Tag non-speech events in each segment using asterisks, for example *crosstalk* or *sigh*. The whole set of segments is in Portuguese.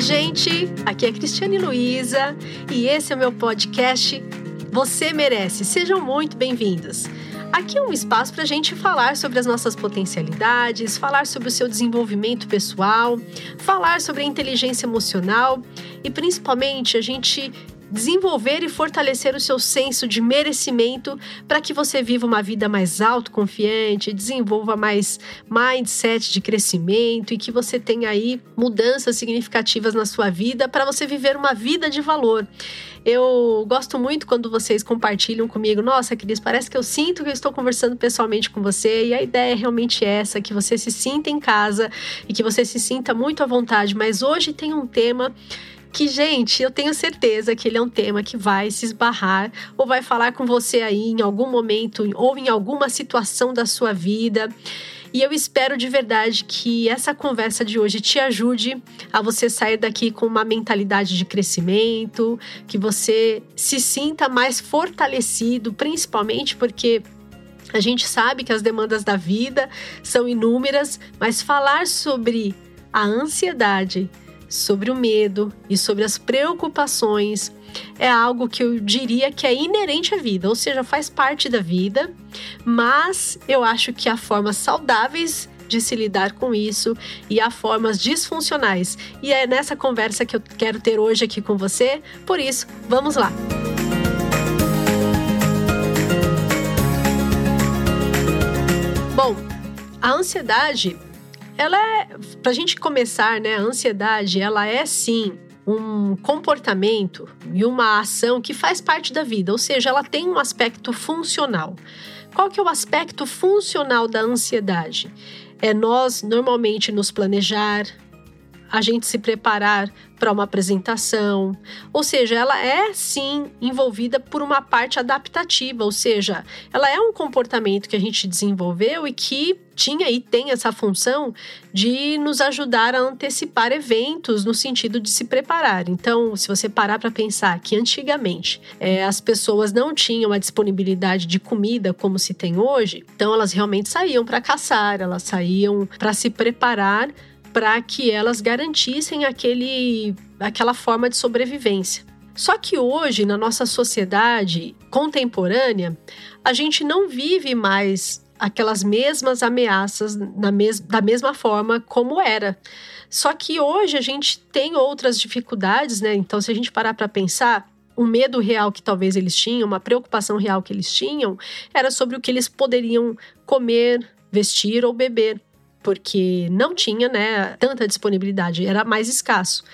Oi, gente! Aqui é Cristiane Luiza e esse é o meu podcast Você Merece. Sejam muito bem-vindos. Aqui é um espaço para a gente falar sobre as nossas potencialidades, falar sobre o seu desenvolvimento pessoal, falar sobre a inteligência emocional e principalmente a gente desenvolver e fortalecer o seu senso de merecimento para que você viva uma vida mais autoconfiante, desenvolva mais mindset de crescimento e que você tenha aí mudanças significativas na sua vida para você viver uma vida de valor. Eu gosto muito quando vocês compartilham comigo. Nossa, Cris, parece que eu sinto que eu estou conversando pessoalmente com você. E a ideia é realmente essa: que você se sinta em casa e que você se sinta muito à vontade. Mas hoje tem um tema que, gente, eu tenho certeza que ele é um tema que vai se esbarrar ou vai falar com você aí em algum momento ou em alguma situação da sua vida. E eu espero de verdade que essa conversa de hoje te ajude a você sair daqui com uma mentalidade de crescimento, que você se sinta mais fortalecido, principalmente porque a gente sabe que as demandas da vida são inúmeras, mas falar sobre a ansiedade sobre o medo e sobre as preocupações é algo que eu diria que é inerente à vida, ou seja, faz parte da vida, mas eu acho que há formas saudáveis de se lidar com isso e há formas disfuncionais. E é nessa conversa que eu quero ter hoje aqui com você, por isso, vamos lá! Bom, a ansiedade ela é, pra gente começar, né, a ansiedade, ela é sim um comportamento e uma ação que faz parte da vida, ou seja, ela tem um aspecto funcional. Qual que é o aspecto funcional da ansiedade? É nós normalmente nos planejar, a gente se preparar para uma apresentação. Ou seja, ela é sim envolvida por uma parte adaptativa, ou seja, ela é um comportamento que a gente desenvolveu e que tinha e tem essa função de nos ajudar a antecipar eventos no sentido de se preparar. Então, se você parar para pensar que antigamente é, as pessoas não tinham a disponibilidade de comida como se tem hoje, então elas realmente saíam para caçar, elas saíam para se preparar para que elas garantissem aquele, aquela forma de sobrevivência. Só que hoje, na nossa sociedade contemporânea, a gente não vive mais aquelas mesmas ameaças mes da mesma forma como era. Só que hoje a gente tem outras dificuldades, né? Então, se a gente parar para pensar, um medo real que talvez eles tinham, uma preocupação real que eles tinham, era sobre o que eles poderiam comer, vestir ou beber porque não tinha né, tanta disponibilidade, era mais escasso.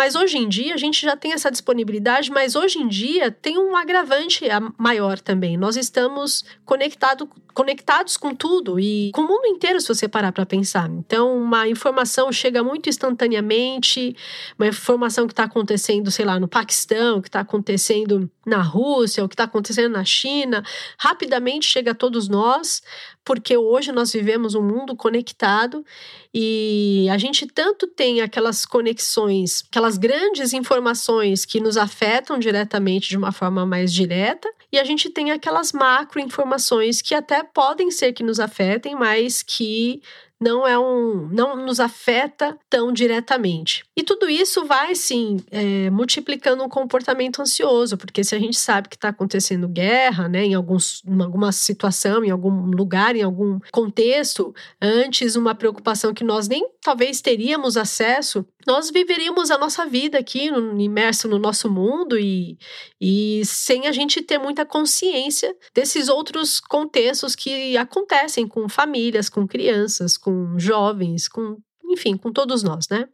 Mas hoje em dia a gente já tem essa disponibilidade, mas hoje em dia tem um agravante maior também. Nós estamos conectado, conectados com tudo e com o mundo inteiro, se você parar para pensar. Então, uma informação chega muito instantaneamente, uma informação que está acontecendo, sei lá, no Paquistão, que está acontecendo na Rússia, o que está acontecendo na China, rapidamente chega a todos nós, porque hoje nós vivemos um mundo conectado e a gente tanto tem aquelas conexões, aquelas grandes informações que nos afetam diretamente de uma forma mais direta, e a gente tem aquelas macro informações que até podem ser que nos afetem, mas que não é um, não nos afeta tão diretamente. E tudo isso vai sim é, multiplicando um comportamento ansioso, porque se a gente sabe que está acontecendo guerra, né, em, alguns, em alguma situação, em algum lugar, em algum contexto, antes uma preocupação que nós nem talvez teríamos acesso, nós viveríamos a nossa vida aqui, no, imerso no nosso mundo e, e sem a gente ter muita consciência desses outros contextos que acontecem com famílias, com crianças, com jovens, com enfim, com todos nós, né?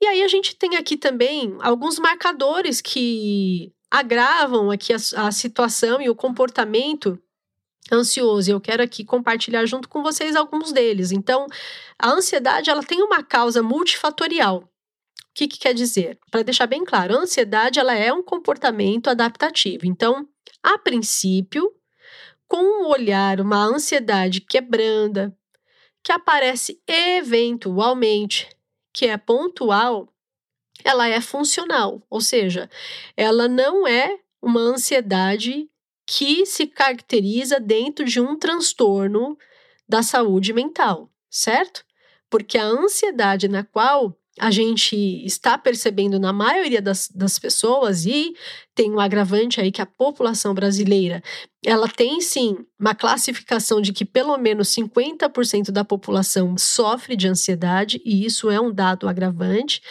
E aí a gente tem aqui também alguns marcadores que agravam aqui a, a situação e o comportamento ansioso. Eu quero aqui compartilhar junto com vocês alguns deles. Então, a ansiedade ela tem uma causa multifatorial. O que, que quer dizer? Para deixar bem claro, a ansiedade ela é um comportamento adaptativo. Então, a princípio, com um olhar, uma ansiedade que é branda, que aparece eventualmente, que é pontual, ela é funcional, ou seja, ela não é uma ansiedade que se caracteriza dentro de um transtorno da saúde mental, certo? Porque a ansiedade na qual a gente está percebendo na maioria das, das pessoas, e tem um agravante aí que a população brasileira ela tem sim uma classificação de que pelo menos 50% da população sofre de ansiedade, e isso é um dado agravante.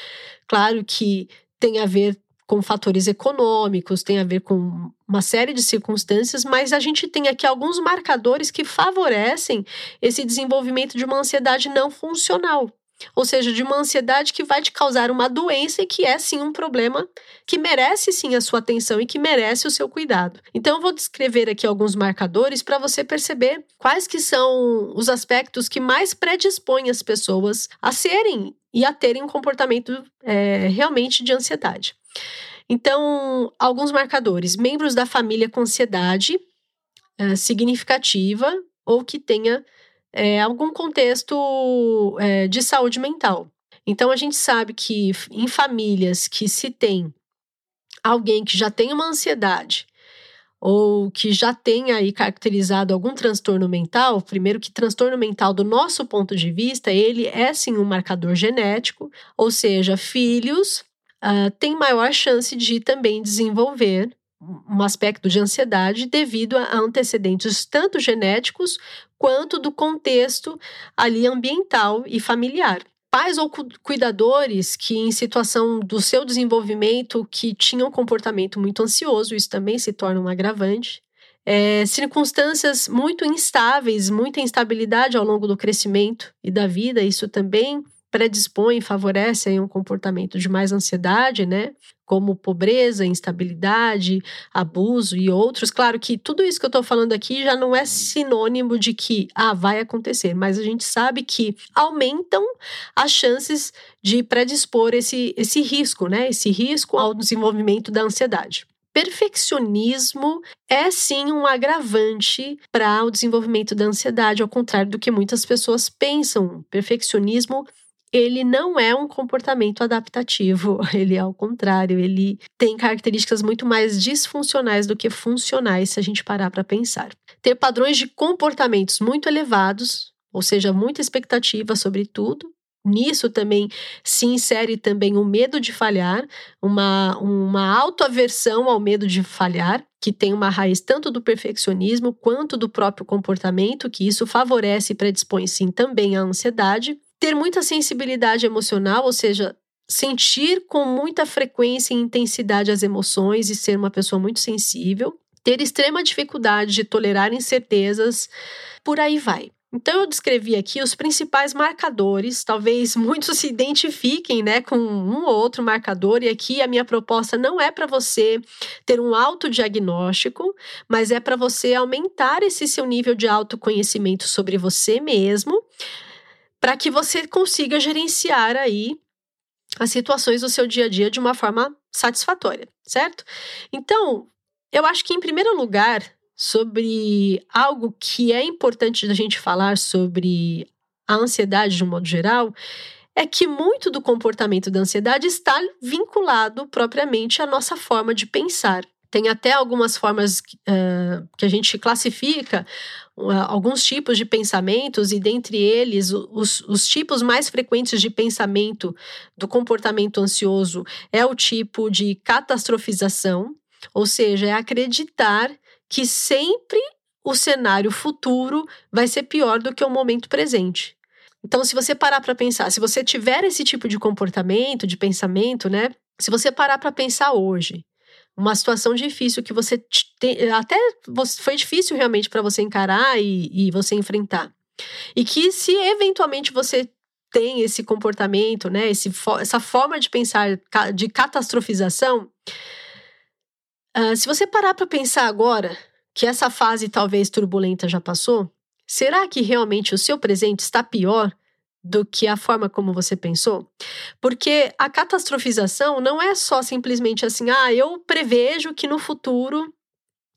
Claro que tem a ver com fatores econômicos, tem a ver com uma série de circunstâncias, mas a gente tem aqui alguns marcadores que favorecem esse desenvolvimento de uma ansiedade não funcional. Ou seja, de uma ansiedade que vai te causar uma doença e que é sim um problema que merece sim a sua atenção e que merece o seu cuidado. Então eu vou descrever aqui alguns marcadores para você perceber quais que são os aspectos que mais predispõem as pessoas a serem e a terem um comportamento é, realmente de ansiedade. Então, alguns marcadores: membros da família com ansiedade é, significativa ou que tenha é, algum contexto é, de saúde mental. Então, a gente sabe que em famílias que se tem alguém que já tem uma ansiedade ou que já tenha aí caracterizado algum transtorno mental, primeiro que transtorno mental do nosso ponto de vista, ele é sim um marcador genético, ou seja, filhos uh, têm maior chance de também desenvolver um aspecto de ansiedade devido a antecedentes tanto genéticos quanto do contexto ali ambiental e familiar. Pais ou cuidadores que em situação do seu desenvolvimento que tinham comportamento muito ansioso, isso também se torna um agravante. É, circunstâncias muito instáveis, muita instabilidade ao longo do crescimento e da vida, isso também predispõe, favorece aí um comportamento de mais ansiedade, né? Como pobreza, instabilidade, abuso e outros. Claro que tudo isso que eu estou falando aqui já não é sinônimo de que ah, vai acontecer, mas a gente sabe que aumentam as chances de predispor esse, esse risco, né? Esse risco ao desenvolvimento da ansiedade. Perfeccionismo é sim um agravante para o desenvolvimento da ansiedade, ao contrário do que muitas pessoas pensam. Perfeccionismo ele não é um comportamento adaptativo, *laughs* ele é ao contrário, ele tem características muito mais disfuncionais do que funcionais se a gente parar para pensar. Ter padrões de comportamentos muito elevados, ou seja, muita expectativa sobre tudo. Nisso também se insere também o medo de falhar, uma, uma autoaversão ao medo de falhar, que tem uma raiz tanto do perfeccionismo quanto do próprio comportamento, que isso favorece e predispõe sim também à ansiedade ter muita sensibilidade emocional, ou seja, sentir com muita frequência e intensidade as emoções e ser uma pessoa muito sensível, ter extrema dificuldade de tolerar incertezas, por aí vai. Então eu descrevi aqui os principais marcadores, talvez *laughs* muitos se identifiquem, né, com um ou outro marcador e aqui a minha proposta não é para você ter um autodiagnóstico, mas é para você aumentar esse seu nível de autoconhecimento sobre você mesmo para que você consiga gerenciar aí as situações do seu dia a dia de uma forma satisfatória, certo? Então, eu acho que em primeiro lugar, sobre algo que é importante da gente falar sobre a ansiedade de um modo geral, é que muito do comportamento da ansiedade está vinculado propriamente à nossa forma de pensar. Tem até algumas formas uh, que a gente classifica alguns tipos de pensamentos, e dentre eles, os, os tipos mais frequentes de pensamento do comportamento ansioso é o tipo de catastrofização, ou seja, é acreditar que sempre o cenário futuro vai ser pior do que o momento presente. Então, se você parar para pensar, se você tiver esse tipo de comportamento, de pensamento, né? Se você parar para pensar hoje, uma situação difícil que você te, até foi difícil realmente para você encarar e, e você enfrentar. E que se eventualmente você tem esse comportamento, né, esse, essa forma de pensar de catastrofização, uh, se você parar para pensar agora que essa fase talvez turbulenta já passou, será que realmente o seu presente está pior do que a forma como você pensou? Porque a catastrofização não é só simplesmente assim, ah, eu prevejo que no futuro,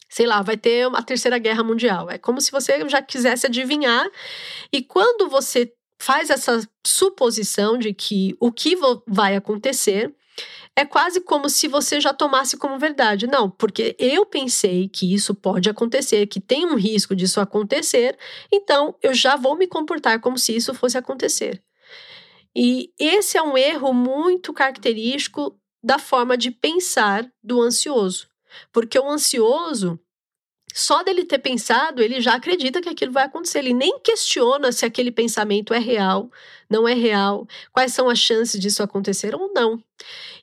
sei lá, vai ter uma terceira guerra mundial. É como se você já quisesse adivinhar. E quando você faz essa suposição de que o que vai acontecer, é quase como se você já tomasse como verdade. Não, porque eu pensei que isso pode acontecer, que tem um risco disso acontecer, então eu já vou me comportar como se isso fosse acontecer. E esse é um erro muito característico da forma de pensar do ansioso. Porque o ansioso, só dele ter pensado, ele já acredita que aquilo vai acontecer. Ele nem questiona se aquele pensamento é real, não é real, quais são as chances disso acontecer ou não.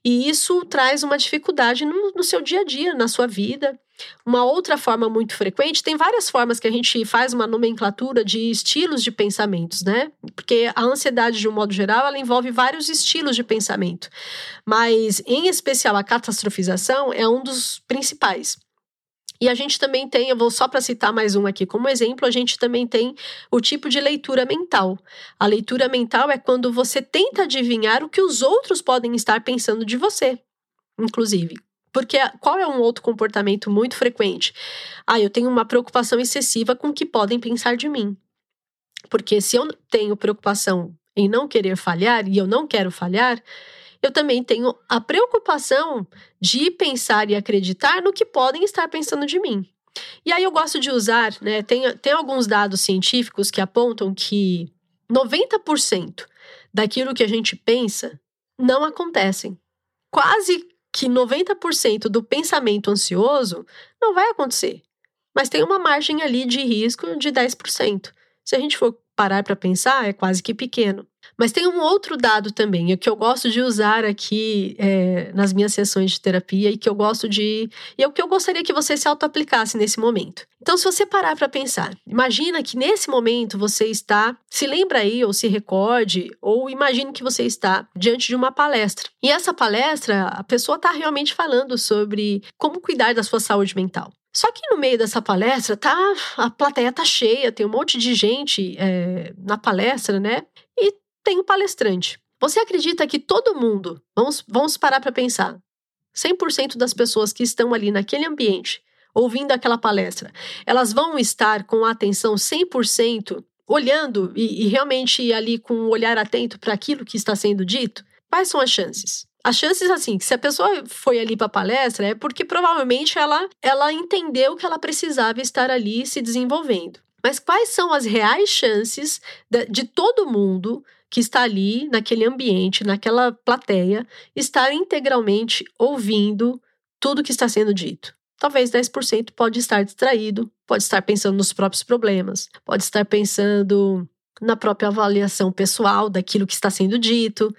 E isso traz uma dificuldade no, no seu dia a dia, na sua vida. Uma outra forma muito frequente, tem várias formas que a gente faz uma nomenclatura de estilos de pensamentos, né? Porque a ansiedade, de um modo geral, ela envolve vários estilos de pensamento. Mas, em especial, a catastrofização é um dos principais. E a gente também tem, eu vou só para citar mais um aqui como exemplo, a gente também tem o tipo de leitura mental. A leitura mental é quando você tenta adivinhar o que os outros podem estar pensando de você, inclusive. Porque qual é um outro comportamento muito frequente? Ah, eu tenho uma preocupação excessiva com o que podem pensar de mim. Porque se eu tenho preocupação em não querer falhar e eu não quero falhar, eu também tenho a preocupação de pensar e acreditar no que podem estar pensando de mim. E aí eu gosto de usar, né? Tem, tem alguns dados científicos que apontam que 90% daquilo que a gente pensa não acontecem. Quase que 90% do pensamento ansioso não vai acontecer. Mas tem uma margem ali de risco de 10%. Se a gente for parar para pensar, é quase que pequeno. Mas tem um outro dado também, que eu gosto de usar aqui é, nas minhas sessões de terapia e que eu gosto de. E é o que eu gostaria que você se auto-aplicasse nesse momento. Então, se você parar para pensar, imagina que nesse momento você está, se lembra aí, ou se recorde, ou imagine que você está diante de uma palestra. E essa palestra, a pessoa está realmente falando sobre como cuidar da sua saúde mental. Só que no meio dessa palestra, tá, a plateia tá cheia, tem um monte de gente é, na palestra, né? E tem um palestrante. Você acredita que todo mundo, vamos, vamos parar para pensar, 100% das pessoas que estão ali naquele ambiente, ouvindo aquela palestra, elas vão estar com a atenção 100% olhando e, e realmente ali com um olhar atento para aquilo que está sendo dito? Quais são as chances? As chances, assim, que se a pessoa foi ali para a palestra é porque provavelmente ela, ela entendeu que ela precisava estar ali se desenvolvendo. Mas quais são as reais chances de, de todo mundo que está ali, naquele ambiente, naquela plateia, estar integralmente ouvindo tudo que está sendo dito? Talvez 10% pode estar distraído, pode estar pensando nos próprios problemas, pode estar pensando na própria avaliação pessoal daquilo que está sendo dito.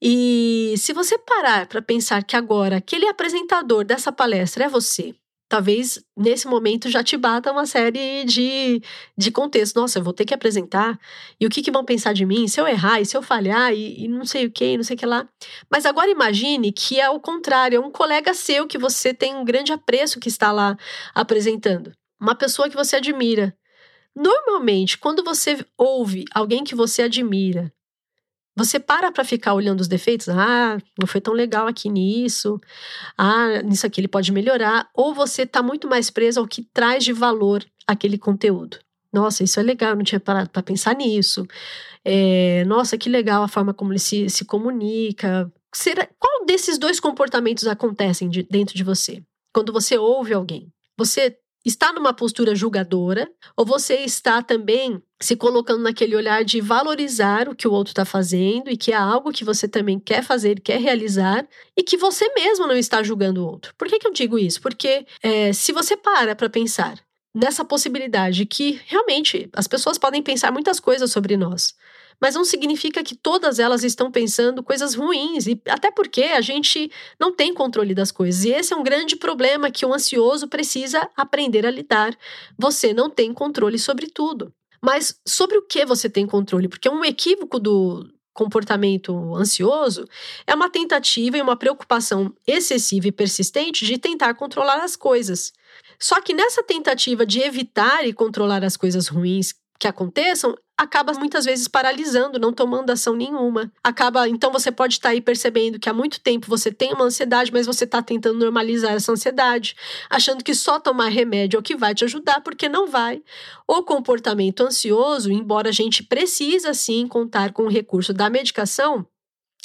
E se você parar para pensar que agora aquele apresentador dessa palestra é você, talvez nesse momento já te bata uma série de, de contextos. Nossa, eu vou ter que apresentar, e o que, que vão pensar de mim se eu errar, e se eu falhar, e, e não sei o que, não sei o que lá. Mas agora imagine que é o contrário, é um colega seu que você tem um grande apreço que está lá apresentando. Uma pessoa que você admira. Normalmente, quando você ouve alguém que você admira você para para ficar olhando os defeitos, ah, não foi tão legal aqui nisso, ah, nisso aqui ele pode melhorar, ou você está muito mais preso ao que traz de valor aquele conteúdo. Nossa, isso é legal, não tinha parado para pensar nisso. É, nossa, que legal a forma como ele se, se comunica. Será, qual desses dois comportamentos acontecem de, dentro de você? Quando você ouve alguém, você está numa postura julgadora ou você está também se colocando naquele olhar de valorizar o que o outro está fazendo e que é algo que você também quer fazer, quer realizar e que você mesmo não está julgando o outro. Por que, que eu digo isso? Porque é, se você para para pensar nessa possibilidade que realmente as pessoas podem pensar muitas coisas sobre nós, mas não significa que todas elas estão pensando coisas ruins, e até porque a gente não tem controle das coisas. E esse é um grande problema que o ansioso precisa aprender a lidar. Você não tem controle sobre tudo. Mas sobre o que você tem controle? Porque um equívoco do comportamento ansioso é uma tentativa e uma preocupação excessiva e persistente de tentar controlar as coisas. Só que nessa tentativa de evitar e controlar as coisas ruins que aconteçam, acaba muitas vezes paralisando, não tomando ação nenhuma. Acaba, então você pode estar aí percebendo que há muito tempo você tem uma ansiedade, mas você está tentando normalizar essa ansiedade, achando que só tomar remédio é o que vai te ajudar, porque não vai. O comportamento ansioso, embora a gente precisa sim contar com o recurso da medicação,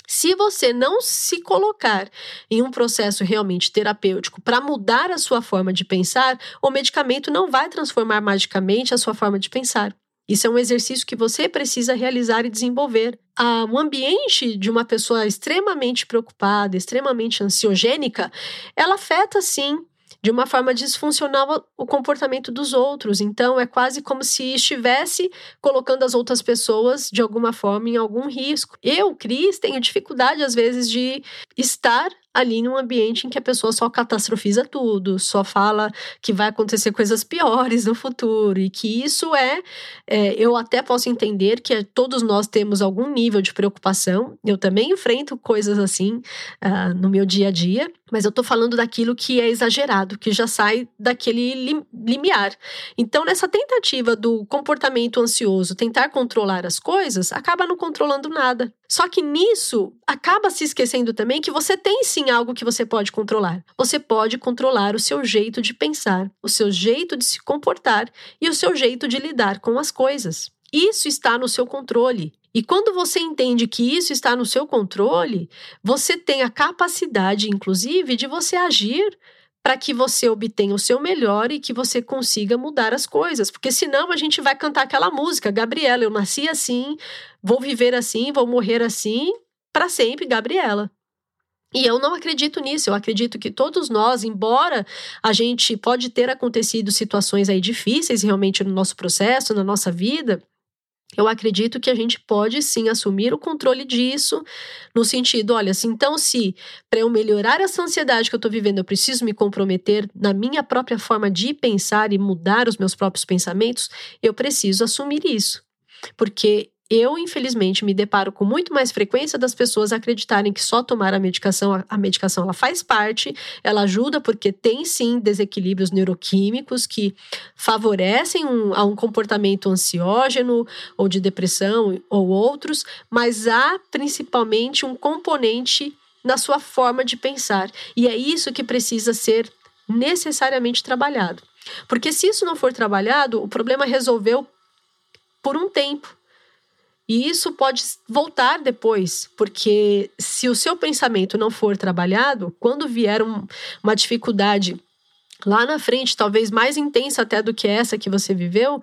se você não se colocar em um processo realmente terapêutico para mudar a sua forma de pensar, o medicamento não vai transformar magicamente a sua forma de pensar. Isso é um exercício que você precisa realizar e desenvolver a, um ambiente de uma pessoa extremamente preocupada, extremamente ansiogênica, ela afeta sim de uma forma disfuncional o comportamento dos outros. Então, é quase como se estivesse colocando as outras pessoas, de alguma forma, em algum risco. Eu, Cris, tenho dificuldade, às vezes, de estar ali num ambiente em que a pessoa só catastrofiza tudo, só fala que vai acontecer coisas piores no futuro e que isso é, é eu até posso entender que todos nós temos algum nível de preocupação. Eu também enfrento coisas assim uh, no meu dia a dia, mas eu tô falando daquilo que é exagerado, que já sai daquele lim limiar. Então, nessa tentativa do comportamento ansioso, tentar controlar as coisas, acaba não controlando nada. Só que nisso, acaba se esquecendo também que você tem sim algo que você pode controlar. Você pode controlar o seu jeito de pensar, o seu jeito de se comportar e o seu jeito de lidar com as coisas. Isso está no seu controle. E quando você entende que isso está no seu controle, você tem a capacidade, inclusive, de você agir para que você obtenha o seu melhor e que você consiga mudar as coisas. Porque senão a gente vai cantar aquela música, Gabriela, eu nasci assim, vou viver assim, vou morrer assim, para sempre, Gabriela. E eu não acredito nisso. Eu acredito que todos nós, embora a gente pode ter acontecido situações aí difíceis realmente no nosso processo, na nossa vida, eu acredito que a gente pode sim assumir o controle disso, no sentido, olha, assim, então se para eu melhorar essa ansiedade que eu estou vivendo, eu preciso me comprometer na minha própria forma de pensar e mudar os meus próprios pensamentos, eu preciso assumir isso. Porque eu, infelizmente, me deparo com muito mais frequência das pessoas acreditarem que só tomar a medicação, a medicação ela faz parte, ela ajuda porque tem sim desequilíbrios neuroquímicos que favorecem um, a um comportamento ansiógeno ou de depressão ou outros, mas há principalmente um componente na sua forma de pensar. E é isso que precisa ser necessariamente trabalhado. Porque se isso não for trabalhado, o problema resolveu por um tempo e isso pode voltar depois, porque se o seu pensamento não for trabalhado, quando vier um, uma dificuldade lá na frente, talvez mais intensa até do que essa que você viveu,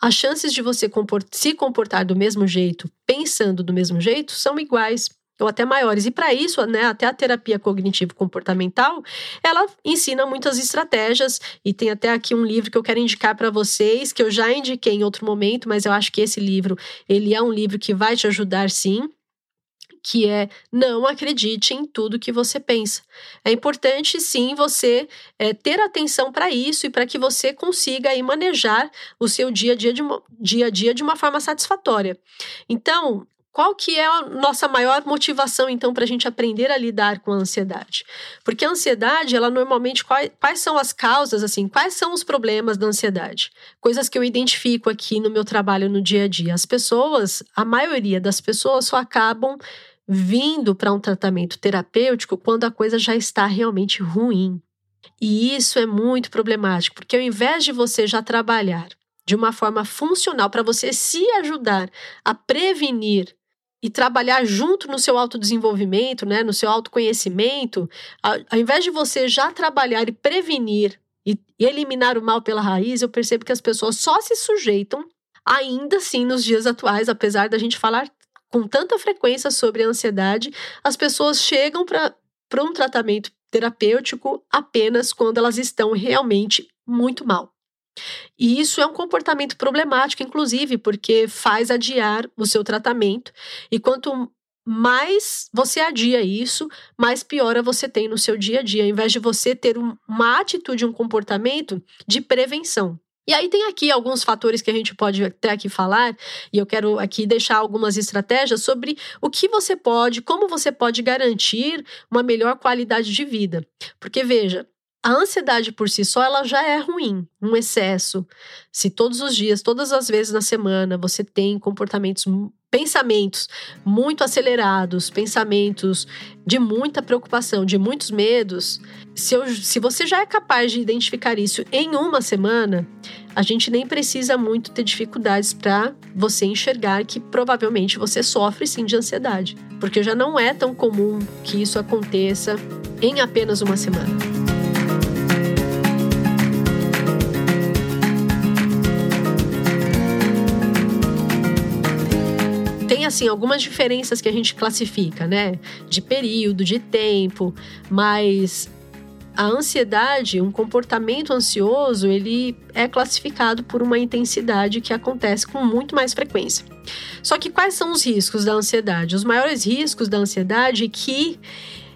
as chances de você comport se comportar do mesmo jeito, pensando do mesmo jeito, são iguais ou até maiores. E para isso, né, até a terapia cognitivo-comportamental, ela ensina muitas estratégias e tem até aqui um livro que eu quero indicar para vocês, que eu já indiquei em outro momento, mas eu acho que esse livro, ele é um livro que vai te ajudar sim, que é não acredite em tudo que você pensa. É importante sim você é, ter atenção para isso e para que você consiga aí manejar o seu dia a dia de dia a dia de uma forma satisfatória. Então, qual que é a nossa maior motivação, então, para a gente aprender a lidar com a ansiedade? Porque a ansiedade, ela normalmente, quais, quais são as causas, assim, quais são os problemas da ansiedade? Coisas que eu identifico aqui no meu trabalho no dia a dia. As pessoas, a maioria das pessoas só acabam vindo para um tratamento terapêutico quando a coisa já está realmente ruim. E isso é muito problemático, porque ao invés de você já trabalhar de uma forma funcional para você se ajudar a prevenir e trabalhar junto no seu autodesenvolvimento, né, no seu autoconhecimento, ao, ao invés de você já trabalhar e prevenir e, e eliminar o mal pela raiz, eu percebo que as pessoas só se sujeitam, ainda assim, nos dias atuais, apesar da gente falar com tanta frequência sobre a ansiedade, as pessoas chegam para um tratamento terapêutico apenas quando elas estão realmente muito mal. E isso é um comportamento problemático, inclusive, porque faz adiar o seu tratamento. E quanto mais você adia isso, mais piora você tem no seu dia a dia, ao invés de você ter uma atitude, um comportamento de prevenção. E aí tem aqui alguns fatores que a gente pode até aqui falar, e eu quero aqui deixar algumas estratégias sobre o que você pode, como você pode garantir uma melhor qualidade de vida. Porque veja, a ansiedade por si só ela já é ruim, um excesso. Se todos os dias, todas as vezes na semana você tem comportamentos, pensamentos muito acelerados, pensamentos de muita preocupação, de muitos medos, se, eu, se você já é capaz de identificar isso em uma semana, a gente nem precisa muito ter dificuldades para você enxergar que provavelmente você sofre sim de ansiedade, porque já não é tão comum que isso aconteça em apenas uma semana. Assim algumas diferenças que a gente classifica, né? De período, de tempo, mas a ansiedade, um comportamento ansioso, ele é classificado por uma intensidade que acontece com muito mais frequência. Só que quais são os riscos da ansiedade? Os maiores riscos da ansiedade é que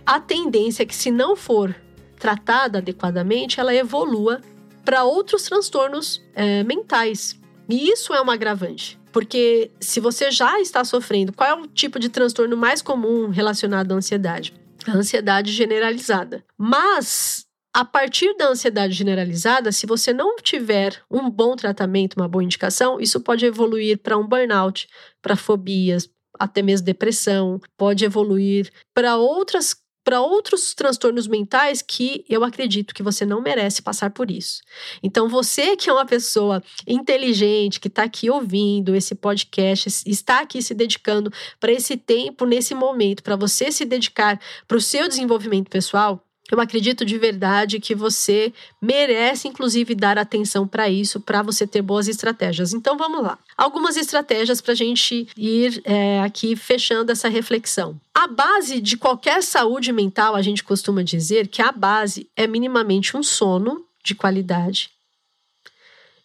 a tendência é que, se não for tratada adequadamente, ela evolua para outros transtornos é, mentais. E isso é um agravante. Porque se você já está sofrendo, qual é o tipo de transtorno mais comum relacionado à ansiedade? A ansiedade generalizada. Mas a partir da ansiedade generalizada, se você não tiver um bom tratamento, uma boa indicação, isso pode evoluir para um burnout, para fobias, até mesmo depressão, pode evoluir para outras para outros transtornos mentais que eu acredito que você não merece passar por isso. Então, você que é uma pessoa inteligente, que está aqui ouvindo esse podcast, está aqui se dedicando para esse tempo, nesse momento, para você se dedicar para o seu desenvolvimento pessoal, eu acredito de verdade que você merece, inclusive, dar atenção para isso, para você ter boas estratégias. Então, vamos lá. Algumas estratégias para a gente ir é, aqui fechando essa reflexão. A base de qualquer saúde mental, a gente costuma dizer que a base é minimamente um sono de qualidade.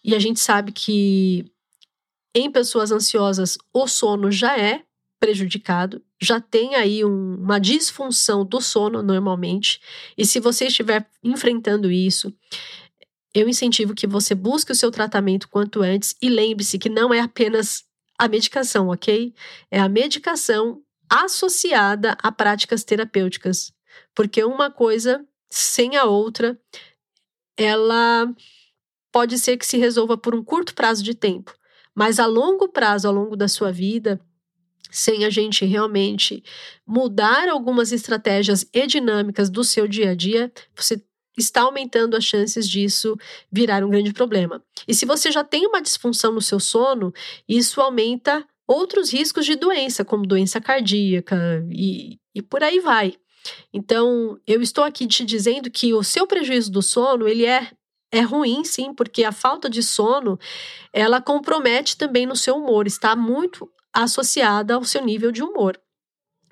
E a gente sabe que em pessoas ansiosas o sono já é prejudicado, já tem aí um, uma disfunção do sono normalmente. E se você estiver enfrentando isso, eu incentivo que você busque o seu tratamento quanto antes e lembre-se que não é apenas a medicação, ok? É a medicação associada a práticas terapêuticas. Porque uma coisa sem a outra, ela pode ser que se resolva por um curto prazo de tempo, mas a longo prazo, ao longo da sua vida, sem a gente realmente mudar algumas estratégias e dinâmicas do seu dia a dia, você está aumentando as chances disso virar um grande problema. E se você já tem uma disfunção no seu sono, isso aumenta outros riscos de doença, como doença cardíaca e, e por aí vai. Então, eu estou aqui te dizendo que o seu prejuízo do sono, ele é é ruim, sim, porque a falta de sono, ela compromete também no seu humor, está muito associada ao seu nível de humor.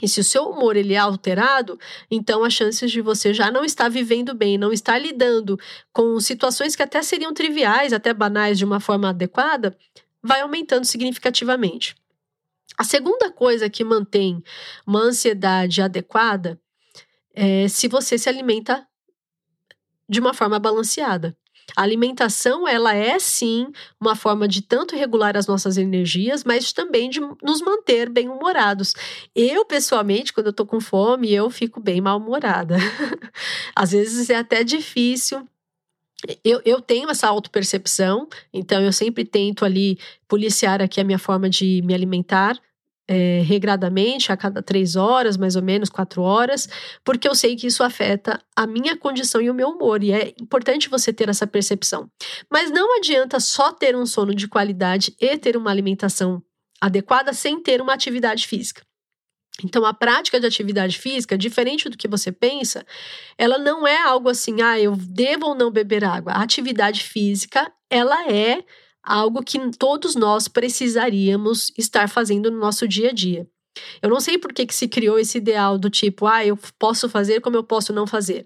E se o seu humor ele é alterado, então as chances de você já não estar vivendo bem, não estar lidando com situações que até seriam triviais, até banais de uma forma adequada, vai aumentando significativamente. A segunda coisa que mantém uma ansiedade adequada é se você se alimenta de uma forma balanceada. A alimentação, ela é sim uma forma de tanto regular as nossas energias, mas também de nos manter bem-humorados. Eu, pessoalmente, quando eu tô com fome, eu fico bem mal-humorada. *laughs* Às vezes é até difícil eu, eu tenho essa autopercepção, então eu sempre tento ali policiar aqui a minha forma de me alimentar é, regradamente, a cada três horas, mais ou menos, quatro horas, porque eu sei que isso afeta a minha condição e o meu humor, e é importante você ter essa percepção. Mas não adianta só ter um sono de qualidade e ter uma alimentação adequada sem ter uma atividade física. Então, a prática de atividade física, diferente do que você pensa, ela não é algo assim, ah, eu devo ou não beber água. A atividade física, ela é algo que todos nós precisaríamos estar fazendo no nosso dia a dia. Eu não sei por que, que se criou esse ideal do tipo, ah, eu posso fazer como eu posso não fazer.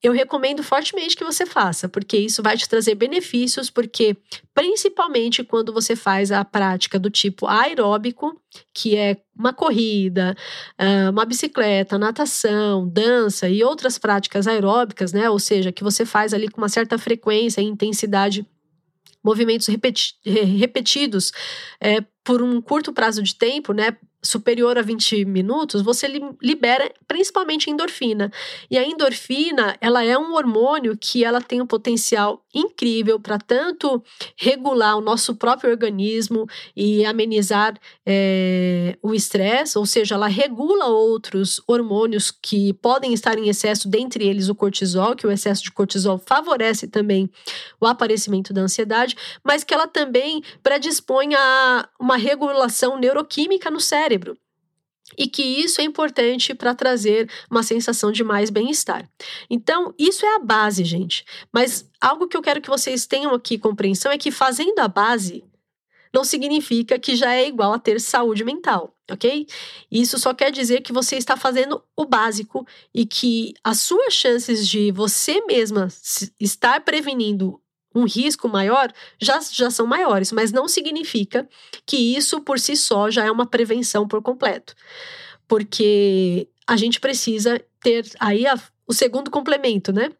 Eu recomendo fortemente que você faça, porque isso vai te trazer benefícios, porque principalmente quando você faz a prática do tipo aeróbico, que é uma corrida, ah, uma bicicleta, natação, dança e outras práticas aeróbicas, né? Ou seja, que você faz ali com uma certa frequência e intensidade movimentos repeti repetidos é, por um curto prazo de tempo, né? superior a 20 minutos, você libera principalmente endorfina. E a endorfina, ela é um hormônio que ela tem um potencial incrível para tanto regular o nosso próprio organismo e amenizar é, o estresse, ou seja, ela regula outros hormônios que podem estar em excesso, dentre eles o cortisol, que o excesso de cortisol favorece também o aparecimento da ansiedade, mas que ela também predispõe a uma regulação neuroquímica no cérebro. E que isso é importante para trazer uma sensação de mais bem-estar. Então, isso é a base, gente. Mas algo que eu quero que vocês tenham aqui compreensão é que fazendo a base, não significa que já é igual a ter saúde mental, ok? Isso só quer dizer que você está fazendo o básico e que as suas chances de você mesma estar prevenindo um risco maior já, já são maiores, mas não significa que isso por si só já é uma prevenção por completo. Porque a gente precisa ter aí a, o segundo complemento, né?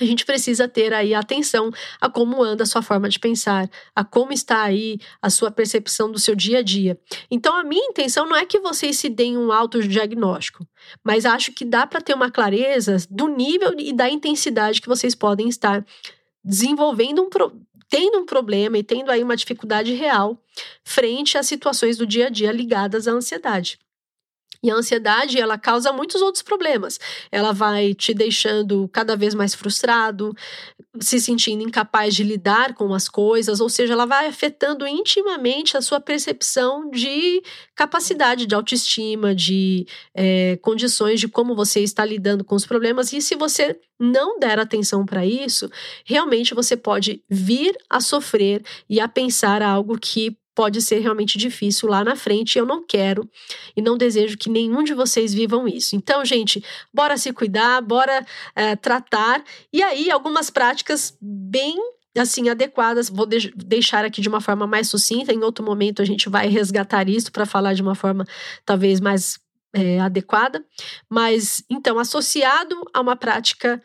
a gente precisa ter aí atenção a como anda a sua forma de pensar, a como está aí a sua percepção do seu dia a dia. Então, a minha intenção não é que vocês se deem um autodiagnóstico, mas acho que dá para ter uma clareza do nível e da intensidade que vocês podem estar desenvolvendo um pro... tendo um problema e tendo aí uma dificuldade real frente às situações do dia a dia ligadas à ansiedade. E a ansiedade, ela causa muitos outros problemas. Ela vai te deixando cada vez mais frustrado, se sentindo incapaz de lidar com as coisas, ou seja, ela vai afetando intimamente a sua percepção de capacidade de autoestima, de é, condições de como você está lidando com os problemas. E se você não der atenção para isso, realmente você pode vir a sofrer e a pensar algo que pode ser realmente difícil lá na frente. Eu não quero e não desejo que nenhum de vocês vivam isso. Então, gente, bora se cuidar, bora é, tratar. E aí, algumas práticas bem assim adequadas. Vou de deixar aqui de uma forma mais sucinta. Em outro momento a gente vai resgatar isso para falar de uma forma talvez mais é, adequada. Mas então, associado a uma prática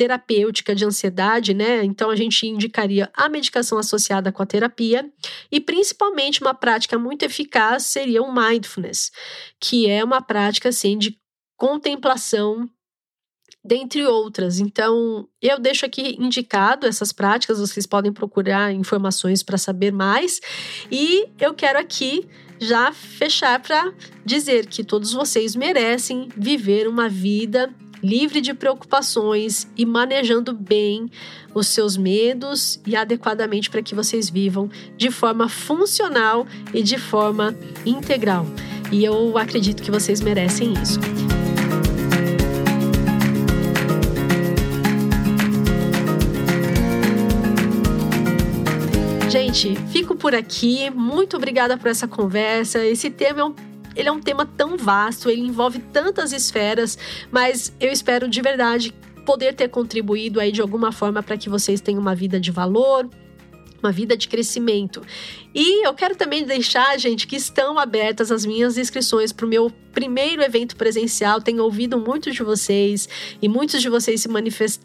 terapêutica de ansiedade, né? Então a gente indicaria a medicação associada com a terapia e principalmente uma prática muito eficaz seria o mindfulness, que é uma prática assim de contemplação dentre outras. Então, eu deixo aqui indicado essas práticas, vocês podem procurar informações para saber mais. E eu quero aqui já fechar para dizer que todos vocês merecem viver uma vida livre de preocupações e manejando bem os seus medos e adequadamente para que vocês vivam de forma funcional e de forma integral. E eu acredito que vocês merecem isso. Gente, fico por aqui. Muito obrigada por essa conversa. Esse tema é um ele é um tema tão vasto, ele envolve tantas esferas, mas eu espero de verdade poder ter contribuído aí de alguma forma para que vocês tenham uma vida de valor, uma vida de crescimento. E eu quero também deixar, gente, que estão abertas as minhas inscrições para o meu primeiro evento presencial. Tenho ouvido muitos de vocês e muitos de vocês se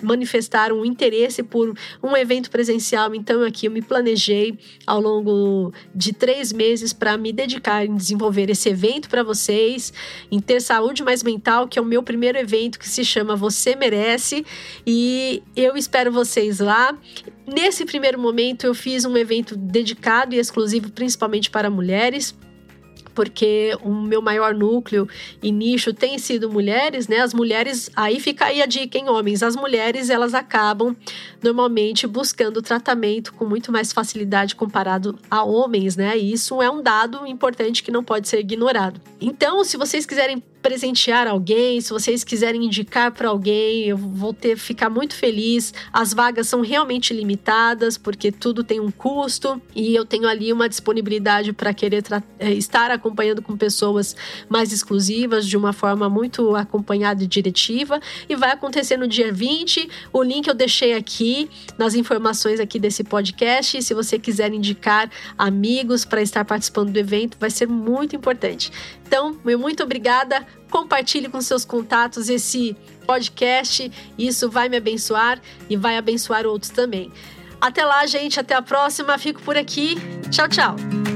manifestaram um interesse por um evento presencial. Então, aqui eu me planejei ao longo de três meses para me dedicar em desenvolver esse evento para vocês, em ter saúde mais mental, que é o meu primeiro evento que se chama Você Merece. E eu espero vocês lá. Nesse primeiro momento, eu fiz um evento dedicado e exclusivo principalmente para mulheres porque o meu maior núcleo e nicho tem sido mulheres, né? As mulheres, aí fica aí a dica em homens, as mulheres elas acabam normalmente buscando tratamento com muito mais facilidade comparado a homens, né? E isso é um dado importante que não pode ser ignorado. Então, se vocês quiserem presentear alguém, se vocês quiserem indicar para alguém, eu vou ter ficar muito feliz. As vagas são realmente limitadas porque tudo tem um custo e eu tenho ali uma disponibilidade para querer eh, estar acompanhando com pessoas mais exclusivas de uma forma muito acompanhada e diretiva e vai acontecer no dia 20. O link eu deixei aqui nas informações aqui desse podcast. Se você quiser indicar amigos para estar participando do evento, vai ser muito importante. Então, muito obrigada. Compartilhe com seus contatos esse podcast. Isso vai me abençoar e vai abençoar outros também. Até lá, gente. Até a próxima. Fico por aqui. Tchau, tchau.